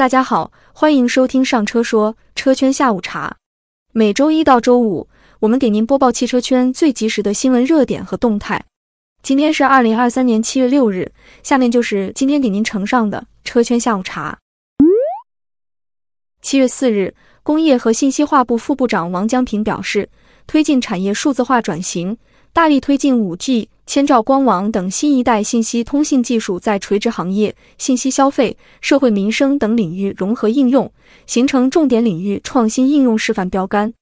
大家好，欢迎收听上车说车圈下午茶。每周一到周五，我们给您播报汽车圈最及时的新闻热点和动态。今天是二零二三年七月六日，下面就是今天给您呈上的车圈下午茶。七月四日，工业和信息化部副部长王江平表示，推进产业数字化转型，大力推进五 G。千兆光网等新一代信息通信技术在垂直行业、信息消费、社会民生等领域融合应用，形成重点领域创新应用示范标杆，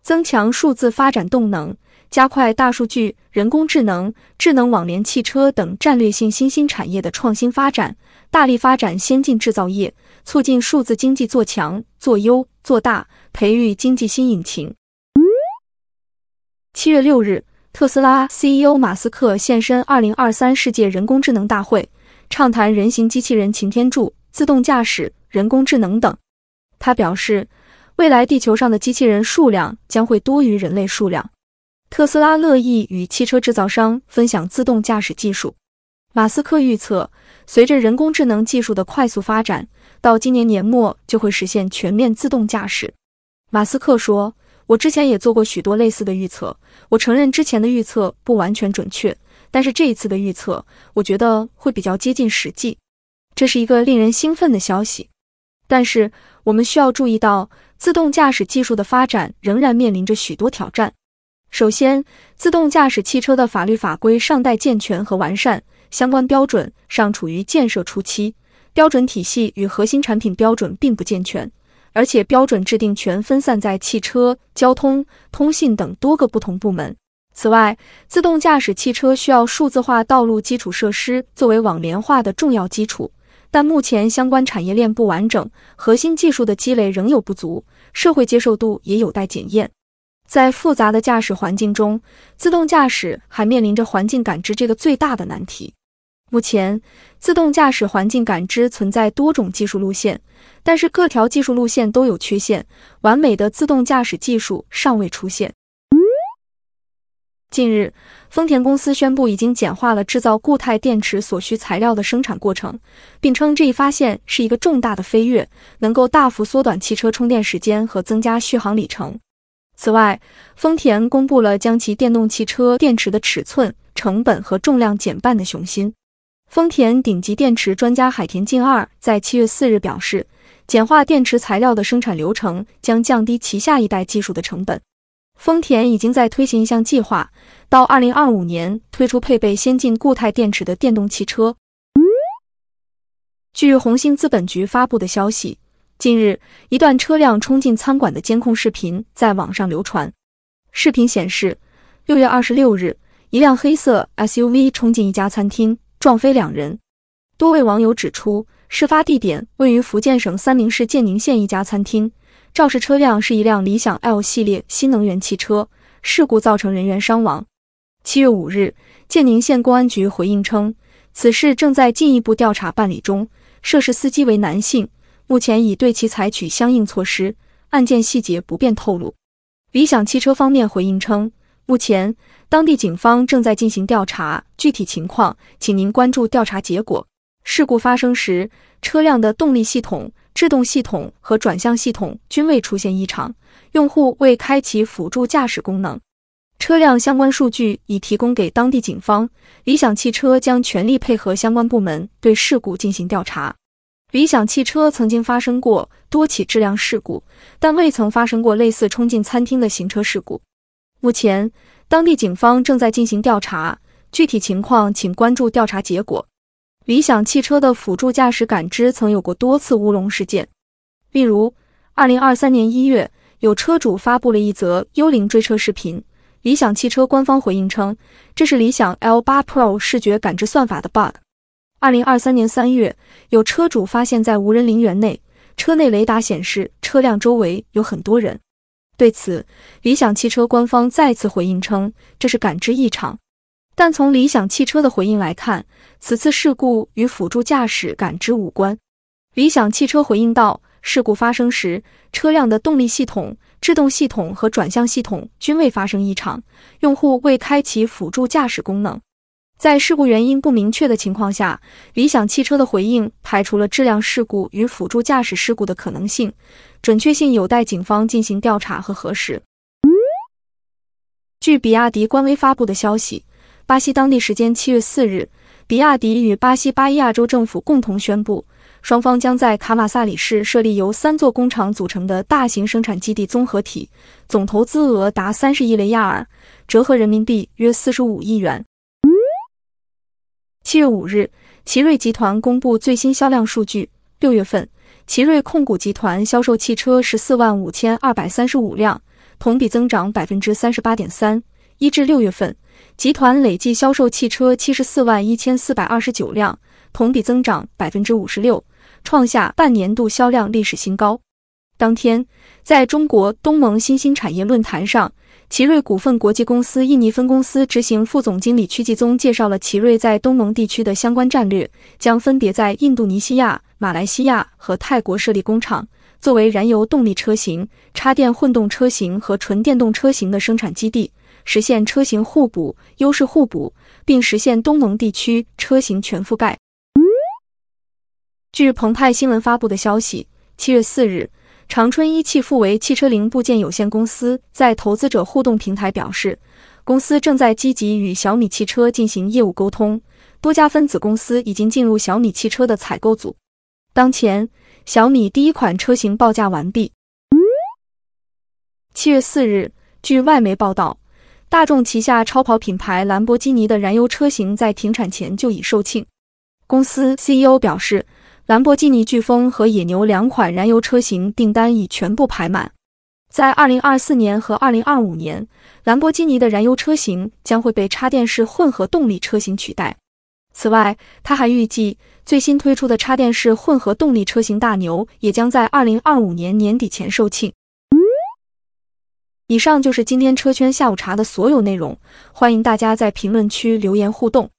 增强数字发展动能，加快大数据、人工智能、智能网联汽车等战略性新兴产业的创新发展，大力发展先进制造业，促进数字经济做强、做优、做大，培育经济新引擎。七月六日。特斯拉 CEO 马斯克现身2023世界人工智能大会，畅谈人形机器人擎天柱、自动驾驶、人工智能等。他表示，未来地球上的机器人数量将会多于人类数量。特斯拉乐意与汽车制造商分享自动驾驶技术。马斯克预测，随着人工智能技术的快速发展，到今年年末就会实现全面自动驾驶。马斯克说。我之前也做过许多类似的预测，我承认之前的预测不完全准确，但是这一次的预测，我觉得会比较接近实际，这是一个令人兴奋的消息。但是我们需要注意到，自动驾驶技术的发展仍然面临着许多挑战。首先，自动驾驶汽车的法律法规尚待健全和完善，相关标准尚处于建设初期，标准体系与核心产品标准并不健全。而且标准制定权分散在汽车、交通、通信等多个不同部门。此外，自动驾驶汽车需要数字化道路基础设施作为网联化的重要基础，但目前相关产业链不完整，核心技术的积累仍有不足，社会接受度也有待检验。在复杂的驾驶环境中，自动驾驶还面临着环境感知这个最大的难题。目前，自动驾驶环境感知存在多种技术路线，但是各条技术路线都有缺陷，完美的自动驾驶技术尚未出现。近日，丰田公司宣布已经简化了制造固态电池所需材料的生产过程，并称这一发现是一个重大的飞跃，能够大幅缩短汽车充电时间和增加续航里程。此外，丰田公布了将其电动汽车电池的尺寸、成本和重量减半的雄心。丰田顶级电池专家海田进二在七月四日表示，简化电池材料的生产流程将降低其下一代技术的成本。丰田已经在推行一项计划，到二零二五年推出配备先进固态电池的电动汽车。据红星资本局发布的消息，近日一段车辆冲进餐馆的监控视频在网上流传。视频显示，六月二十六日，一辆黑色 SUV 冲进一家餐厅。撞飞两人。多位网友指出，事发地点位于福建省三明市建宁县一家餐厅，肇事车辆是一辆理想 L 系列新能源汽车，事故造成人员伤亡。七月五日，建宁县公安局回应称，此事正在进一步调查办理中，涉事司机为男性，目前已对其采取相应措施，案件细节不便透露。理想汽车方面回应称。目前，当地警方正在进行调查，具体情况请您关注调查结果。事故发生时，车辆的动力系统、制动系统和转向系统均未出现异常，用户未开启辅助驾驶功能。车辆相关数据已提供给当地警方，理想汽车将全力配合相关部门对事故进行调查。理想汽车曾经发生过多起质量事故，但未曾发生过类似冲进餐厅的行车事故。目前，当地警方正在进行调查，具体情况请关注调查结果。理想汽车的辅助驾驶感知曾有过多次乌龙事件，例如，二零二三年一月，有车主发布了一则幽灵追车视频，理想汽车官方回应称，这是理想 L 八 Pro 视觉感知算法的 bug。二零二三年三月，有车主发现，在无人陵园内，车内雷达显示车辆周围有很多人。对此，理想汽车官方再次回应称，这是感知异常。但从理想汽车的回应来看，此次事故与辅助驾驶感知无关。理想汽车回应道，事故发生时，车辆的动力系统、制动系统和转向系统均未发生异常，用户未开启辅助驾驶功能。在事故原因不明确的情况下，理想汽车的回应排除了质量事故与辅助驾驶事故的可能性，准确性有待警方进行调查和核实。据比亚迪官微发布的消息，巴西当地时间七月四日，比亚迪与巴西巴伊亚州政府共同宣布。双方将在卡马萨里市设立由三座工厂组成的大型生产基地综合体，总投资额达三十亿雷亚尔，折合人民币约四十五亿元。七月五日，奇瑞集团公布最新销量数据，六月份，奇瑞控股集团销售汽车十四万五千二百三十五辆，同比增长百分之三十八点三。一至六月份，集团累计销售汽车七十四万一千四百二十九辆，同比增长百分之五十六。创下半年度销量历史新高。当天，在中国东盟新兴产业论坛上，奇瑞股份国际公司印尼分公司执行副总经理曲继宗介绍了奇瑞在东盟地区的相关战略，将分别在印度尼西亚、马来西亚和泰国设立工厂，作为燃油动力车型、插电混动车型和纯电动车型的生产基地，实现车型互补、优势互补，并实现东盟地区车型全覆盖。据澎湃新闻发布的消息，七月四日，长春一汽富维汽车零部件有限公司在投资者互动平台表示，公司正在积极与小米汽车进行业务沟通，多家分子公司已经进入小米汽车的采购组。当前，小米第一款车型报价完毕。七月四日，据外媒报道，大众旗下超跑品牌兰博基尼的燃油车型在停产前就已售罄。公司 CEO 表示。兰博基尼飓风和野牛两款燃油车型订单已全部排满，在2024年和2025年，兰博基尼的燃油车型将会被插电式混合动力车型取代。此外，他还预计最新推出的插电式混合动力车型大牛也将在2025年年底前售罄。以上就是今天车圈下午茶的所有内容，欢迎大家在评论区留言互动。